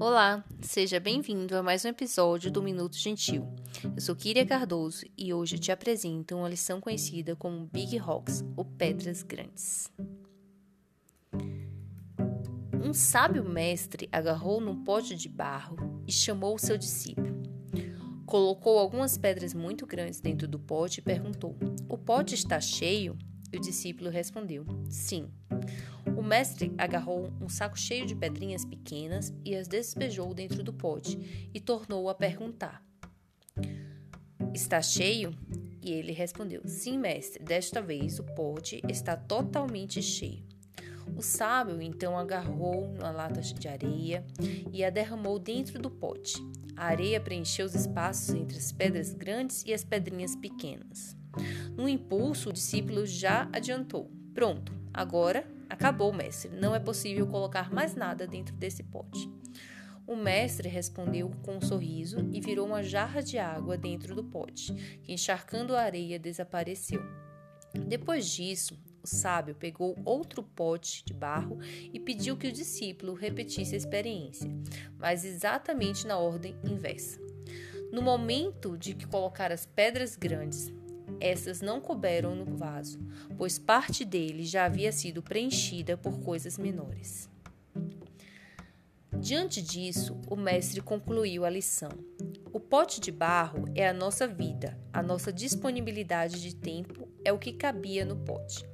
Olá, seja bem-vindo a mais um episódio do Minuto Gentil. Eu sou Kíria Cardoso e hoje te apresento uma lição conhecida como Big Rocks ou Pedras Grandes. Um sábio mestre agarrou num pote de barro e chamou o seu discípulo. Colocou algumas pedras muito grandes dentro do pote e perguntou: O pote está cheio? E o discípulo respondeu: Sim. O mestre agarrou um saco cheio de pedrinhas pequenas e as despejou dentro do pote e tornou a perguntar: Está cheio? E ele respondeu: Sim, mestre, desta vez o pote está totalmente cheio. O sábio então agarrou uma lata de areia e a derramou dentro do pote. A areia preencheu os espaços entre as pedras grandes e as pedrinhas pequenas. No impulso, o discípulo já adiantou: Pronto, agora acabou, mestre. Não é possível colocar mais nada dentro desse pote. O mestre respondeu com um sorriso e virou uma jarra de água dentro do pote, que encharcando a areia desapareceu. Depois disso, o sábio pegou outro pote de barro e pediu que o discípulo repetisse a experiência, mas exatamente na ordem inversa. No momento de que colocar as pedras grandes essas não couberam no vaso, pois parte dele já havia sido preenchida por coisas menores. Diante disso, o mestre concluiu a lição. O pote de barro é a nossa vida, a nossa disponibilidade de tempo é o que cabia no pote.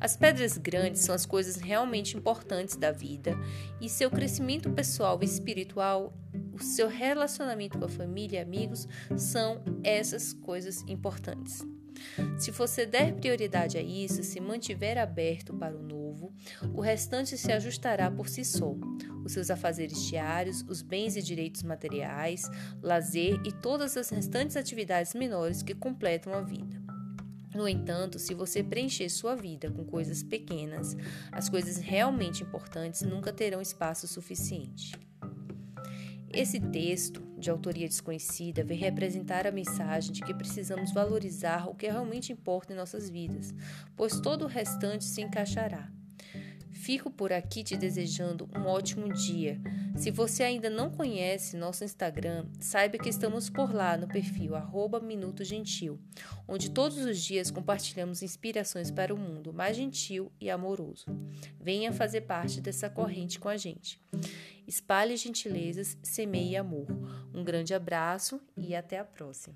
As pedras grandes são as coisas realmente importantes da vida e seu crescimento pessoal e espiritual, o seu relacionamento com a família e amigos são essas coisas importantes. Se você der prioridade a isso, se mantiver aberto para o novo, o restante se ajustará por si só. Os seus afazeres diários, os bens e direitos materiais, lazer e todas as restantes atividades menores que completam a vida. No entanto, se você preencher sua vida com coisas pequenas, as coisas realmente importantes nunca terão espaço suficiente. Esse texto, de autoria desconhecida, vem representar a mensagem de que precisamos valorizar o que realmente importa em nossas vidas, pois todo o restante se encaixará. Fico por aqui te desejando um ótimo dia. Se você ainda não conhece nosso Instagram, saiba que estamos por lá no perfil Minuto Gentil, onde todos os dias compartilhamos inspirações para o um mundo mais gentil e amoroso. Venha fazer parte dessa corrente com a gente. Espalhe gentilezas, semeie amor. Um grande abraço e até a próxima.